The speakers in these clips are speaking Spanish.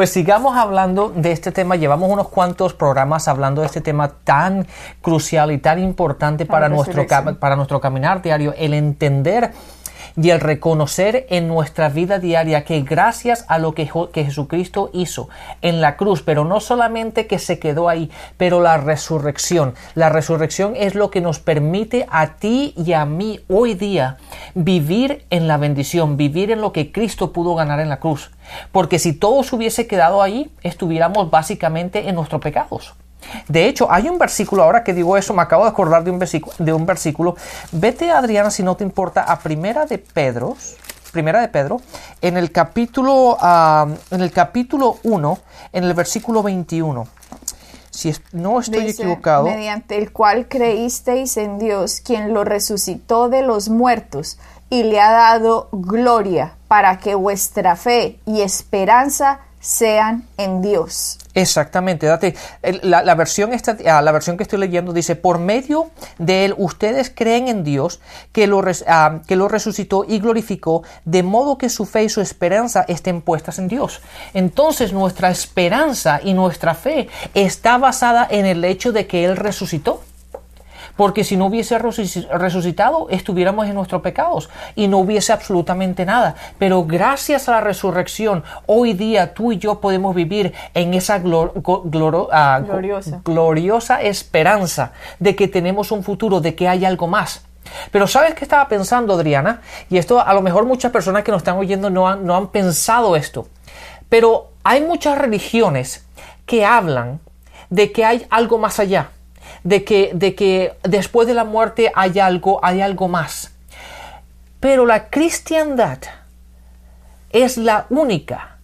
Pues sigamos hablando de este tema. Llevamos unos cuantos programas hablando de este tema tan crucial y tan importante para nuestro, para nuestro caminar diario, el entender y el reconocer en nuestra vida diaria que gracias a lo que, Jesucristo hizo en la cruz, pero no solamente que se quedó ahí, pero la resurrección. La resurrección es lo que nos permite a ti y a mí hoy día vivir en la bendición, vivir en lo que Cristo pudo ganar en la cruz. Porque si todo se hubiese quedado ahí, estuviéramos básicamente en nuestros pecados. De hecho, hay un versículo, ahora que digo eso, me acabo de acordar de un versículo, de un versículo. Vete, Adriana, si no te importa, a Primera de Pedro, Primera de Pedro, en el capítulo, ah, en el capítulo 1, en el versículo 21. Si no estoy equivocado. Mediante el cual creísteis en Dios, quien lo resucitó de los muertos y le ha dado gloria, para que vuestra fe y esperanza sean en Dios. Exactamente, date, la, versión esta, ah, la versión que estoy leyendo dice, por medio de él ustedes creen en Dios que lo, ah, que lo resucitó y glorificó, de modo que su fe y su esperanza estén puestas en Dios. Entonces nuestra esperanza y nuestra fe está basada en el hecho de que Él resucitó porque si no hubiese resucitado estuviéramos en nuestros pecados y no hubiese absolutamente nada. Pero gracias a la resurrección, hoy día tú y yo podemos vivir en esa ah, gloriosa. gloriosa esperanza de que tenemos un futuro, de que hay algo más. Pero ¿sabes qué estaba pensando, Adriana? Y esto a lo mejor muchas personas que nos están oyendo no han, no han pensado esto. Pero hay muchas religiones que hablan de que hay algo más allá de que, de que después de la muerte hay algo, hay algo más. Pero la cristiandad es la única,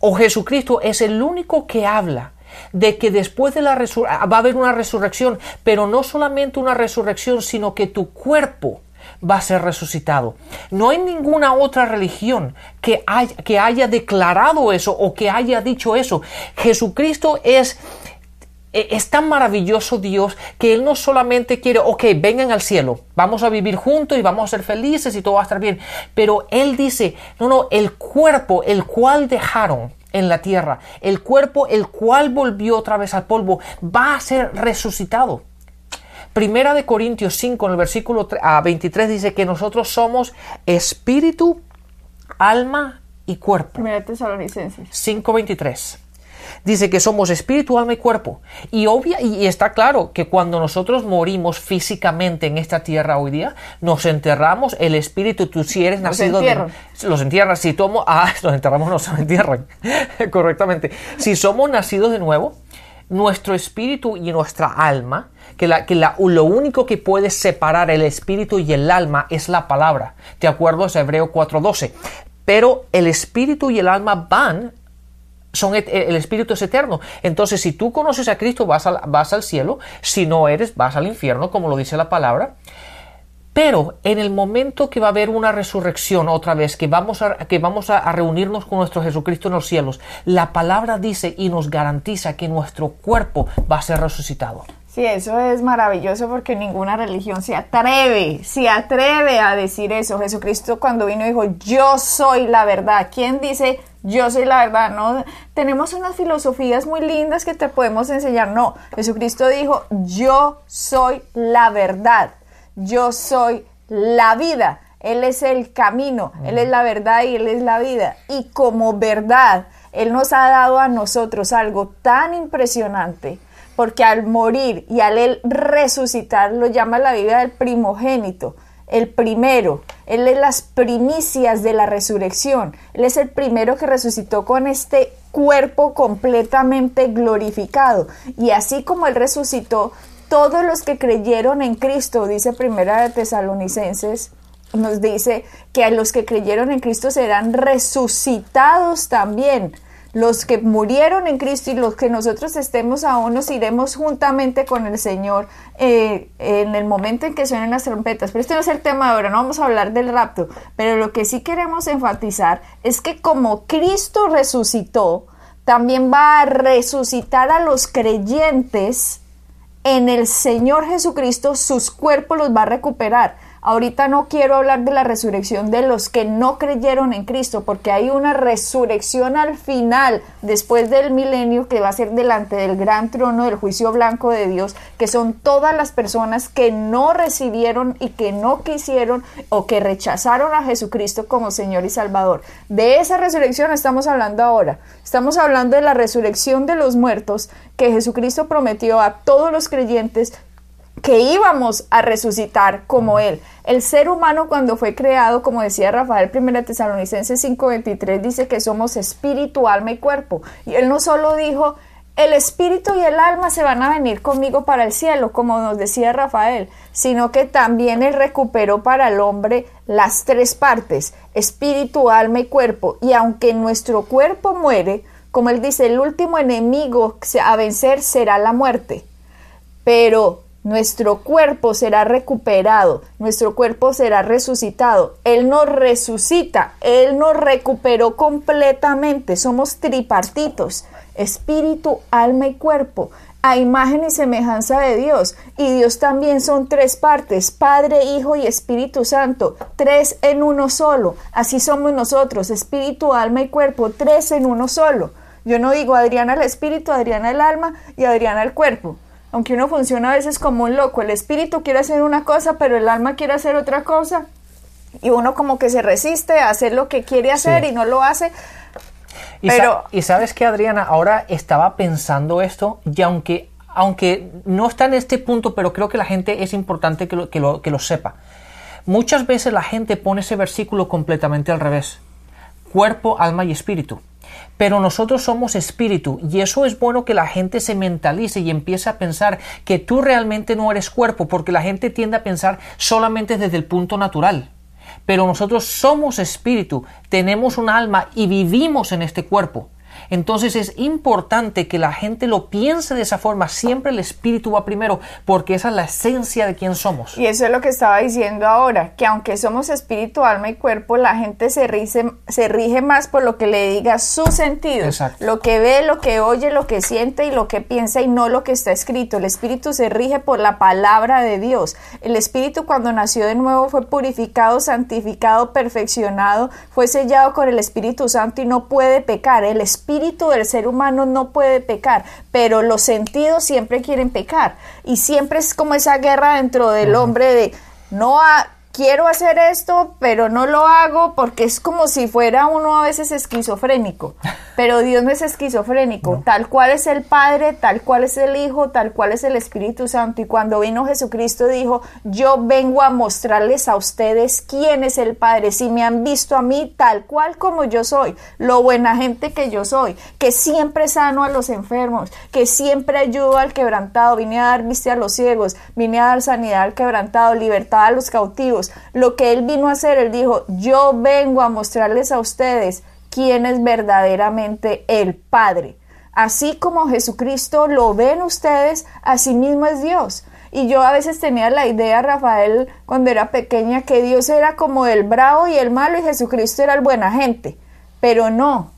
o Jesucristo es el único que habla de que después de la resurrección va a haber una resurrección, pero no solamente una resurrección, sino que tu cuerpo va a ser resucitado. No hay ninguna otra religión que que haya declarado eso o que haya dicho eso. Jesucristo es es tan maravilloso Dios que Él no solamente quiere, ok, vengan al cielo, vamos a vivir juntos y vamos a ser felices y todo va a estar bien, pero Él dice, no, no, el cuerpo, el cual dejaron en la tierra, el cuerpo, el cual volvió otra vez al polvo, va a ser resucitado. Primera de Corintios 5, en el versículo 23 dice que nosotros somos espíritu, alma y cuerpo. Primera Tesalonicenses 5.23 dice que somos espíritu, alma y cuerpo. Y, obvia, y está claro que cuando nosotros morimos físicamente en esta tierra hoy día, nos enterramos, el espíritu, tú si eres nacido de... Los entierras, si tomo... Ah, los enterramos, no se entierran, correctamente. Si somos nacidos de nuevo, nuestro espíritu y nuestra alma, que, la, que la, lo único que puede separar el espíritu y el alma es la palabra. ¿De acuerdo? Es Hebreo 4.12. Pero el espíritu y el alma van son el espíritu es eterno. Entonces, si tú conoces a Cristo, vas, vas al cielo. Si no eres, vas al infierno, como lo dice la palabra. Pero en el momento que va a haber una resurrección otra vez, que vamos, a, que vamos a, reunirnos con nuestro Jesucristo en los cielos, la palabra dice y nos garantiza que nuestro cuerpo va a ser resucitado. Sí, eso es maravilloso porque ninguna religión se atreve, se atreve a decir eso. Jesucristo cuando vino dijo, yo soy la verdad. ¿Quién dice yo soy la verdad, no tenemos unas filosofías muy lindas que te podemos enseñar, no, Jesucristo dijo, yo soy la verdad, yo soy la vida, Él es el camino, Él es la verdad y Él es la vida, y como verdad, Él nos ha dado a nosotros algo tan impresionante, porque al morir y al resucitar, lo llama la vida del primogénito, el primero, Él es las primicias de la resurrección, Él es el primero que resucitó con este cuerpo completamente glorificado. Y así como Él resucitó, todos los que creyeron en Cristo, dice Primera de Tesalonicenses, nos dice que a los que creyeron en Cristo serán resucitados también. Los que murieron en Cristo y los que nosotros estemos aún nos iremos juntamente con el Señor eh, en el momento en que suenen las trompetas. Pero este no es el tema de ahora, no vamos a hablar del rapto. Pero lo que sí queremos enfatizar es que como Cristo resucitó, también va a resucitar a los creyentes en el Señor Jesucristo, sus cuerpos los va a recuperar. Ahorita no quiero hablar de la resurrección de los que no creyeron en Cristo, porque hay una resurrección al final, después del milenio, que va a ser delante del gran trono del juicio blanco de Dios, que son todas las personas que no recibieron y que no quisieron o que rechazaron a Jesucristo como Señor y Salvador. De esa resurrección estamos hablando ahora. Estamos hablando de la resurrección de los muertos que Jesucristo prometió a todos los creyentes que íbamos a resucitar como Él. El ser humano cuando fue creado, como decía Rafael 1 Tesalonicenses 5:23, dice que somos espíritu, alma y cuerpo. Y Él no solo dijo, el espíritu y el alma se van a venir conmigo para el cielo, como nos decía Rafael, sino que también Él recuperó para el hombre las tres partes, espíritu, alma y cuerpo. Y aunque nuestro cuerpo muere, como Él dice, el último enemigo a vencer será la muerte. Pero nuestro cuerpo será recuperado, nuestro cuerpo será resucitado. Él nos resucita, Él nos recuperó completamente. Somos tripartitos, espíritu, alma y cuerpo, a imagen y semejanza de Dios. Y Dios también son tres partes, Padre, Hijo y Espíritu Santo, tres en uno solo. Así somos nosotros, espíritu, alma y cuerpo, tres en uno solo. Yo no digo Adriana el espíritu, Adriana el alma y Adriana el cuerpo aunque uno funciona a veces como un loco, el espíritu quiere hacer una cosa, pero el alma quiere hacer otra cosa, y uno como que se resiste a hacer lo que quiere hacer y no lo hace. Y, pero, y sabes que Adriana, ahora estaba pensando esto, y aunque, aunque no está en este punto, pero creo que la gente es importante que lo, que lo, que lo sepa. Muchas veces la gente pone ese versículo completamente al revés. Cuerpo, alma y espíritu pero nosotros somos espíritu y eso es bueno que la gente se mentalice y empiece a pensar que tú realmente no eres cuerpo porque la gente tiende a pensar solamente desde el punto natural. Pero nosotros somos espíritu, tenemos un alma y vivimos en este cuerpo. Entonces es importante que la gente lo piense de esa forma. Siempre el espíritu va primero, porque esa es la esencia de quién somos. Y eso es lo que estaba diciendo ahora, que aunque somos espíritu, alma y cuerpo, la gente se rige, se rige más por lo que le diga su sentido. Exacto. Lo que ve, lo que oye, lo que siente y lo que piensa y no lo que está escrito. El espíritu se rige por la palabra de Dios. El espíritu cuando nació de nuevo fue purificado, santificado, perfeccionado, fue sellado con el Espíritu Santo y no puede pecar. El espíritu espíritu del ser humano no puede pecar, pero los sentidos siempre quieren pecar. Y siempre es como esa guerra dentro del hombre de no quiero hacer esto, pero no lo hago porque es como si fuera uno a veces esquizofrénico. Pero Dios no es esquizofrénico. Tal cual es el Padre, tal cual es el Hijo, tal cual es el Espíritu Santo. Y cuando vino Jesucristo dijo, yo vengo a mostrarles a ustedes quién es el Padre. Si me han visto a mí tal cual como yo soy, lo buena gente que yo soy, que siempre sano a los enfermos, que siempre ayudo al quebrantado, vine a dar vista a los ciegos, vine a dar sanidad al quebrantado, libertad a los cautivos. Lo que Él vino a hacer, Él dijo, yo vengo a mostrarles a ustedes quién es verdaderamente el Padre. Así como Jesucristo lo ven ustedes, así mismo es Dios. Y yo a veces tenía la idea, Rafael, cuando era pequeña, que Dios era como el bravo y el malo y Jesucristo era el buena gente. Pero no,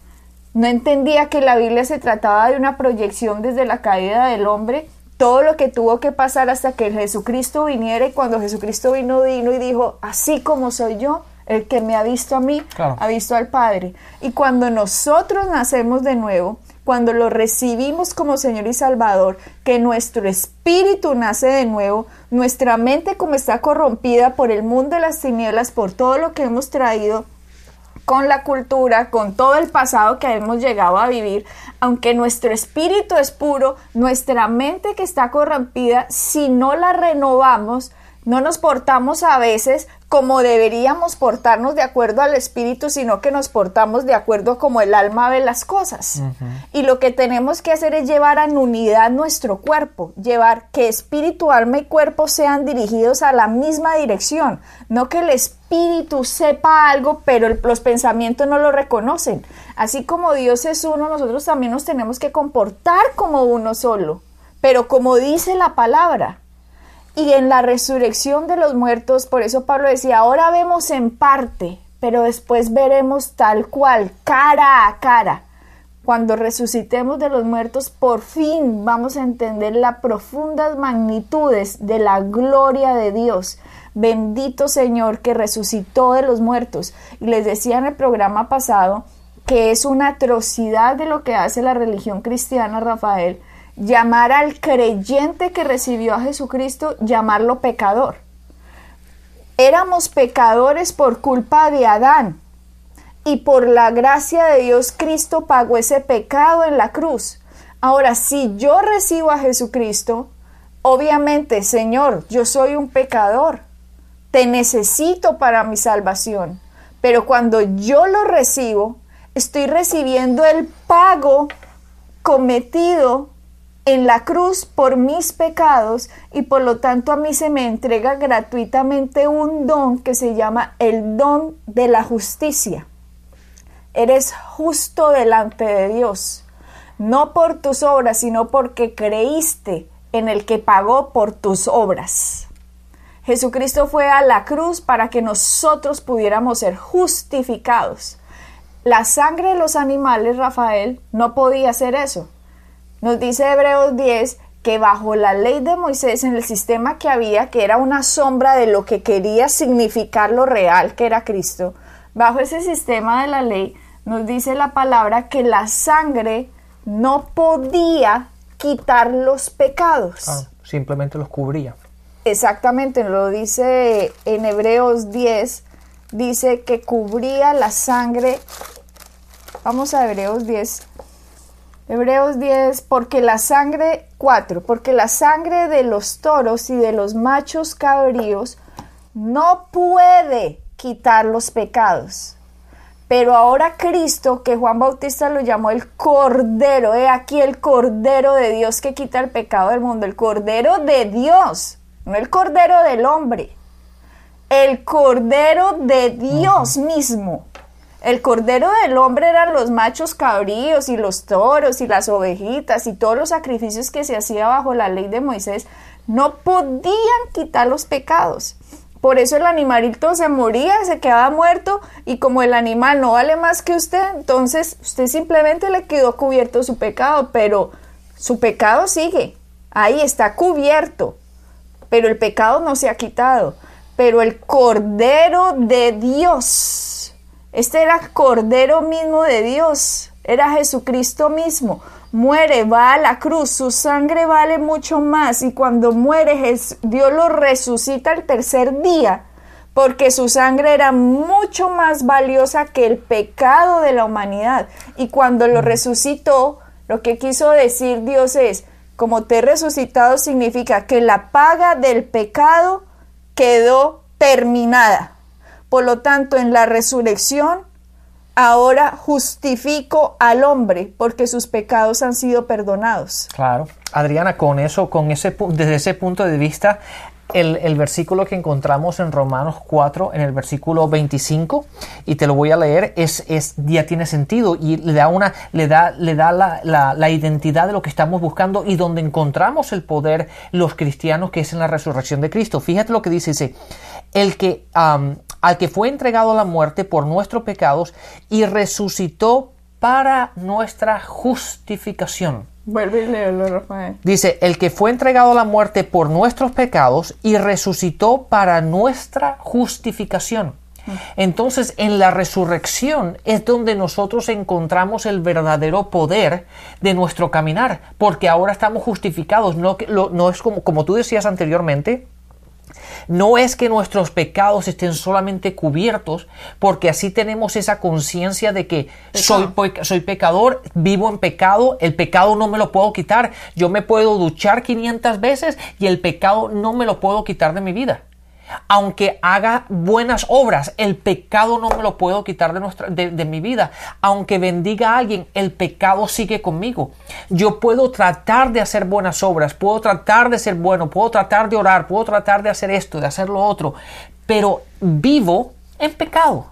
no entendía que la Biblia se trataba de una proyección desde la caída del hombre, todo lo que tuvo que pasar hasta que Jesucristo viniera y cuando Jesucristo vino, vino y dijo, así como soy yo, el que me ha visto a mí, Claro. ha visto al Padre. Y cuando nosotros nacemos de nuevo, cuando lo recibimos como Señor y Salvador, que nuestro espíritu nace de nuevo, nuestra mente como está corrompida por el mundo de las tinieblas, por todo lo que hemos traído, con la cultura, con todo el pasado que hemos llegado a vivir, aunque nuestro espíritu es puro, nuestra mente que está corrompida, si no la renovamos, no nos portamos a veces como deberíamos portarnos de acuerdo al espíritu, sino que nos portamos de acuerdo como el alma ve las cosas. Y lo que tenemos que hacer es llevar en unidad nuestro cuerpo, llevar que espíritu, alma y cuerpo sean dirigidos a la misma dirección, no que el espíritu sepa algo, pero el- los pensamientos no lo reconocen. Así como Dios es uno, nosotros también nos tenemos que comportar como uno solo, pero como dice la palabra. Y en la resurrección de los muertos, por eso Pablo decía, ahora vemos en parte, pero después veremos tal cual, cara a cara. Cuando resucitemos de los muertos, por fin vamos a entender las profundas magnitudes de la gloria de Dios. Bendito Señor que resucitó de los muertos. Y les decía en el programa pasado que es una atrocidad de lo que hace la religión cristiana, Rafael, llamar al creyente que recibió a Jesucristo, llamarlo pecador. Éramos pecadores por culpa de Adán y por la gracia de Dios Cristo pagó ese pecado en la cruz. Ahora, si yo recibo a Jesucristo, obviamente, Señor, yo soy un pecador, te necesito para mi salvación, pero cuando yo lo recibo, estoy recibiendo el pago cometido en la cruz por mis pecados y por lo tanto a mí se me entrega gratuitamente un don que se llama el don de la justicia. Eres justo delante de Dios, no por tus obras, sino porque creíste en el que pagó por tus obras. Jesucristo fue a la cruz para que nosotros pudiéramos ser justificados. La sangre de los animales, Rafael, no podía hacer eso. Nos dice Hebreos 10 que bajo la ley de Moisés, en el sistema que había, que era una sombra de lo que quería significar lo real, que era Cristo, bajo ese sistema de la ley, nos dice la palabra que la sangre no podía quitar los pecados. Ah, simplemente los cubría. Exactamente, lo dice en Hebreos 10, dice que cubría la sangre. Vamos a Hebreos 10, Hebreos 10, porque la sangre, 4, porque la sangre de los toros y de los machos cabríos no puede quitar los pecados. Pero ahora Cristo, que Juan Bautista lo llamó el Cordero, he aquí el Cordero de Dios que quita el pecado del mundo, el Cordero de Dios, no el Cordero del hombre, el Cordero de Dios mismo el cordero del hombre eran los machos cabríos y los toros y las ovejitas y todos los sacrificios que se hacía bajo la ley de Moisés no podían quitar los pecados. Por eso el animalito se moría, se quedaba muerto y como el animal no vale más que usted, entonces usted simplemente le quedó cubierto su pecado, pero su pecado sigue, ahí está cubierto, pero el pecado no se ha quitado. Pero el Cordero de Dios este era Cordero mismo de Dios, era Jesucristo mismo. Muere, va a la cruz, su sangre vale mucho más y cuando muere Dios lo resucita el tercer día porque su sangre era mucho más valiosa que el pecado de la humanidad. Y cuando lo resucitó, lo que quiso decir Dios es, como te he resucitado significa que la paga del pecado quedó terminada. Por lo tanto, en la resurrección, ahora justifico al hombre porque sus pecados han sido perdonados. Claro. Adriana, con eso, con ese, desde ese punto de vista, el, versículo que encontramos en Romanos 4, en el versículo 25, y te lo voy a leer, es, es ya tiene sentido y le da, una, le da, le da la, la, identidad de lo que estamos buscando y donde encontramos el poder los cristianos, que es en la resurrección de Cristo. Fíjate lo que dice, el que, al que fue entregado a la muerte por nuestros pecados y resucitó para nuestra justificación. Vuelve y léelo, Rafael. Dice, el que fue entregado a la muerte por nuestros pecados y resucitó para nuestra justificación. Entonces, en la resurrección es donde nosotros encontramos el verdadero poder de nuestro caminar, porque ahora estamos justificados, no, no es como, como tú decías anteriormente, no es que nuestros pecados estén solamente cubiertos, porque así tenemos esa conciencia de que soy, soy pecador, vivo en pecado, el pecado no me lo puedo quitar. Yo me puedo duchar 500 veces y el pecado no me lo puedo quitar de mi vida aunque haga buenas obras, el pecado no me lo puedo quitar de, nuestra, de, mi vida. Aunque bendiga a alguien, el pecado sigue conmigo. Yo puedo tratar de hacer buenas obras, puedo tratar de ser bueno, puedo tratar de orar, puedo tratar de hacer esto, de hacer lo otro, pero vivo en pecado.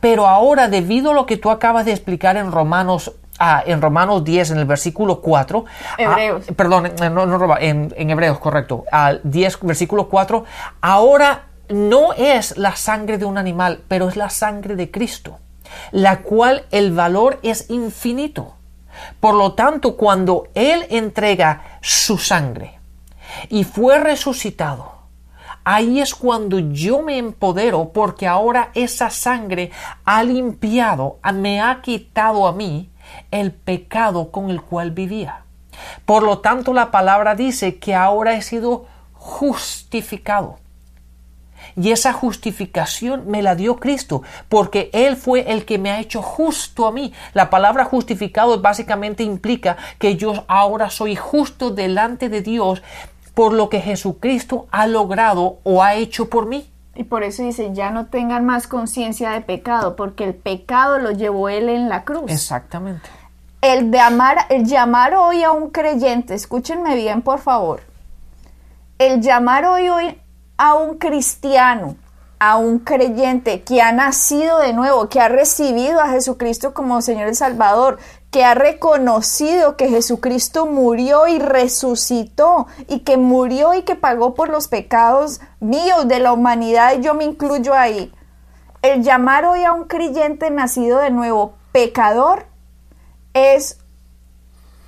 Pero ahora, debido a lo que tú acabas de explicar en Romanos ah, en Romanos 10, en el versículo 4. ah, perdón, en- no, no, en, en Hebreos, correcto. Al 10, versículo 4. Ahora no es la sangre de un animal, pero es la sangre de Cristo, la cual el valor es infinito. Por lo tanto, cuando Él entrega su sangre y fue resucitado, Ahí es cuando yo me empodero porque ahora esa sangre ha limpiado, me ha quitado a mí el pecado con el cual vivía. Por lo tanto, la palabra dice que ahora he sido justificado. Y esa justificación me la dio Cristo, porque Él fue el que me ha hecho justo a mí. La palabra justificado básicamente implica que yo ahora soy justo delante de Dios por lo que Jesucristo ha logrado o ha hecho por mí. Y por eso dice, ya no tengan más conciencia de pecado, porque el pecado lo llevó Él en la cruz. Exactamente. El, de amar, el llamar hoy a un creyente, escúchenme bien por favor, el llamar hoy, hoy a un cristiano, a un creyente que ha nacido de nuevo, que ha recibido a Jesucristo como Señor y Salvador, que ha reconocido que Jesucristo murió y resucitó y que murió y que pagó por los pecados míos de la humanidad y yo me incluyo ahí. El llamar hoy a un creyente nacido de nuevo pecador es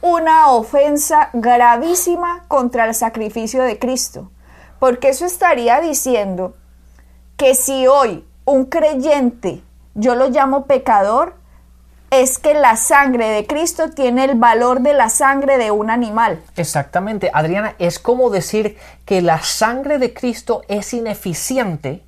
una ofensa gravísima contra el sacrificio de Cristo, porque eso estaría diciendo que si hoy un creyente, yo lo llamo pecador, es que la sangre de Cristo tiene el valor de la sangre de un animal. Exactamente, Adriana, es como decir que la sangre de Cristo es ineficiente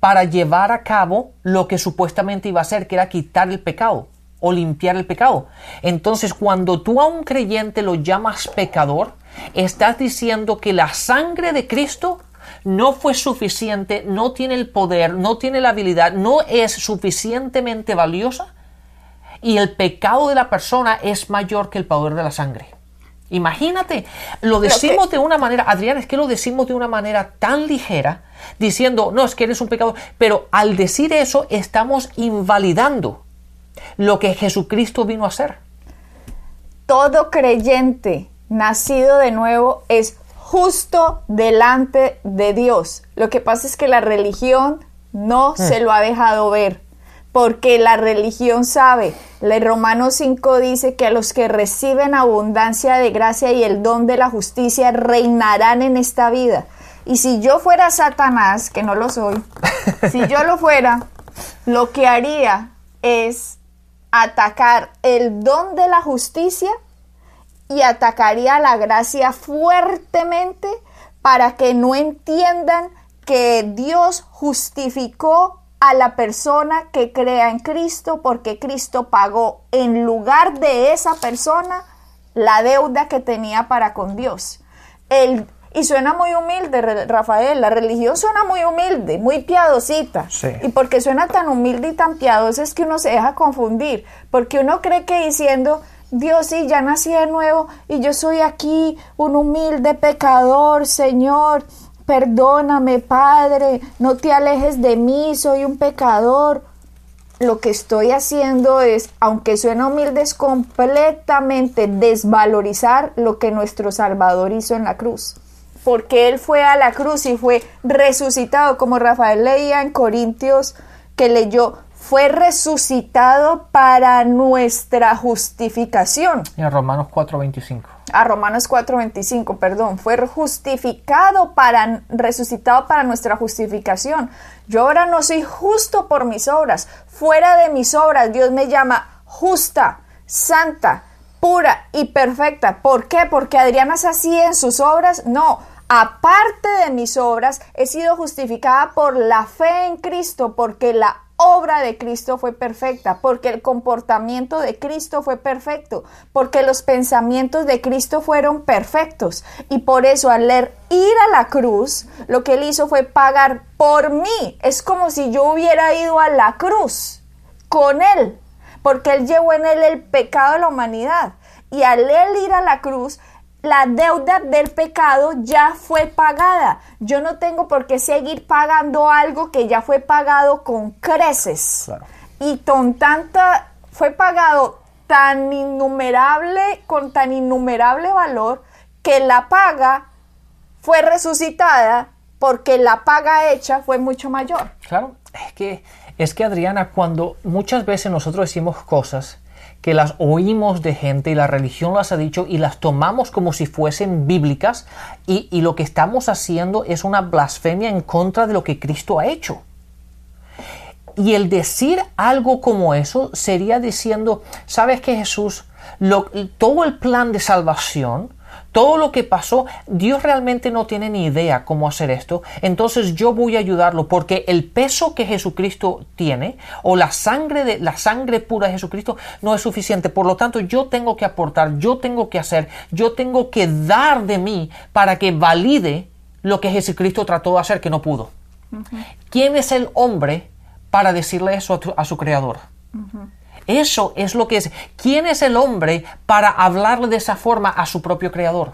para llevar a cabo lo que supuestamente iba a hacer, que era quitar el pecado o limpiar el pecado. Entonces, cuando tú a un creyente lo llamas pecador, estás diciendo que la sangre de Cristo no fue suficiente, no tiene el poder, no tiene la habilidad, no es suficientemente valiosa y el pecado de la persona es mayor que el poder de la sangre. Imagínate, lo decimos de una manera, Adrián, es que lo decimos de una manera tan ligera, diciendo, no, es que eres un pecador, pero al decir eso estamos invalidando lo que Jesucristo vino a hacer. Todo creyente nacido de nuevo es justo delante de Dios. Lo que pasa es que la religión no se lo ha dejado ver, porque la religión sabe. El Romanos 5 dice que a los que reciben abundancia de gracia y el don de la justicia reinarán en esta vida. Y si yo fuera Satanás, que no lo soy, si yo lo fuera, lo que haría es atacar el don de la justicia y atacaría la gracia fuertemente para que no entiendan que Dios justificó a la persona que crea en Cristo porque Cristo pagó en lugar de esa persona la deuda que tenía para con Dios. El, y suena muy humilde, Rafael, la religión suena muy humilde, muy piadosita. Sí. Y porque suena tan humilde y tan piadosa es que uno se deja confundir, porque uno cree que diciendo, Dios sí, ya nací de nuevo y yo soy aquí un humilde pecador, Señor, perdóname, Padre, no te alejes de mí, soy un pecador. Lo que estoy haciendo es, aunque suena humilde, es completamente desvalorizar lo que nuestro Salvador hizo en la cruz porque Él fue a la cruz y fue resucitado, como Rafael leía en Corintios, que leyó, fue resucitado para nuestra justificación. En Romanos 4:25. A Romanos 4:25, perdón, fue justificado para, resucitado para nuestra justificación. Yo ahora no soy justo por mis obras. Fuera de mis obras, Dios me llama justa, santa, pura y perfecta. ¿Por qué? Porque Adriana es así en sus obras. No, aparte de mis obras, he sido justificada por la fe en Cristo, porque la obra de Cristo fue perfecta, porque el comportamiento de Cristo fue perfecto, porque los pensamientos de Cristo fueron perfectos. Y por eso al leer ir a la cruz, lo que él hizo fue pagar por mí. Es como si yo hubiera ido a la cruz con él, porque él llevó en él el pecado de la humanidad. Y al él ir a la cruz, la deuda del pecado ya fue pagada. Yo no tengo por qué seguir pagando algo que ya fue pagado con creces. Claro. y con tanta, fue pagado tan innumerable, con tan innumerable valor, que la paga fue resucitada porque la paga hecha fue mucho mayor. Claro, es que, es que Adriana, cuando muchas veces nosotros decimos cosas que las oímos de gente y la religión las ha dicho y las tomamos como si fuesen bíblicas y, y lo que estamos haciendo es una blasfemia en contra de lo que Cristo ha hecho. Y el decir algo como eso sería diciendo, ¿sabes que Jesús? Lo, todo el plan de salvación, todo lo que pasó, Dios realmente no tiene ni idea cómo hacer esto, entonces yo voy a ayudarlo porque el peso que Jesucristo tiene o la sangre de la sangre pura de Jesucristo no es suficiente, por lo tanto yo tengo que aportar, yo tengo que hacer, yo tengo que dar de mí para que valide lo que Jesucristo trató de hacer que no pudo. ¿Quién es el hombre para decirle eso a, tu- a su creador? Eso es lo que es. ¿Quién es el hombre para hablarle de esa forma a su propio creador?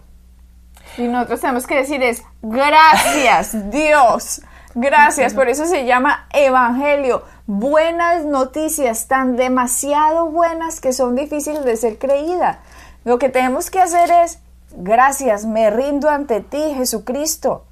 Y nosotros tenemos que decir es, gracias Dios, gracias, por eso se llama Evangelio. Buenas noticias, tan demasiado buenas que son difíciles de ser creídas. Lo que tenemos que hacer es, gracias, me rindo ante ti, Jesucristo,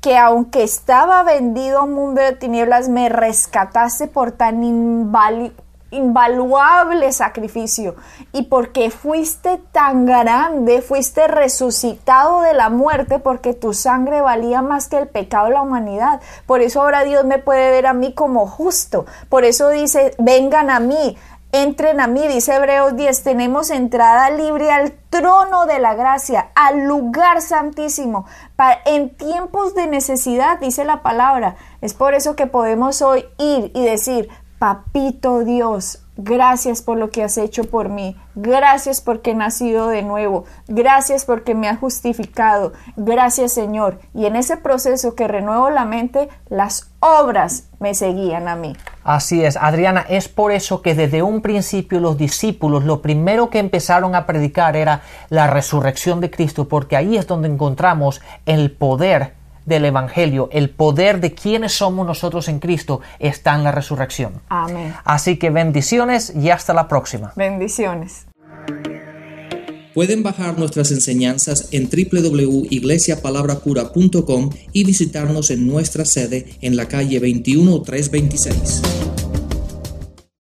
que aunque estaba vendido a un mundo de tinieblas, me rescataste por tan invali- invaluable sacrificio y porque fuiste tan grande, fuiste resucitado de la muerte porque tu sangre valía más que el pecado de la humanidad. Por eso ahora Dios me puede ver a mí como justo. Por eso dice, vengan a mí. Entren a mí, dice Hebreos 10, tenemos entrada libre al trono de la gracia, al lugar santísimo. Pa- en tiempos de necesidad, dice la palabra. Es por eso que podemos hoy ir y decir, Papito Dios, gracias por lo que has hecho por mí. Gracias porque he nacido de nuevo. Gracias porque me has justificado. Gracias Señor. Y en ese proceso que renuevo la mente, las obras me seguían a mí. Así es, Adriana, es por eso que desde un principio los discípulos lo primero que empezaron a predicar era la resurrección de Cristo, porque ahí es donde encontramos el poder del Evangelio, el poder de quienes somos nosotros en Cristo está en la resurrección. Amén. Así que bendiciones y hasta la próxima. Bendiciones. Pueden bajar nuestras enseñanzas en www.iglesiapalabracura.com y visitarnos en nuestra sede en la calle 21326.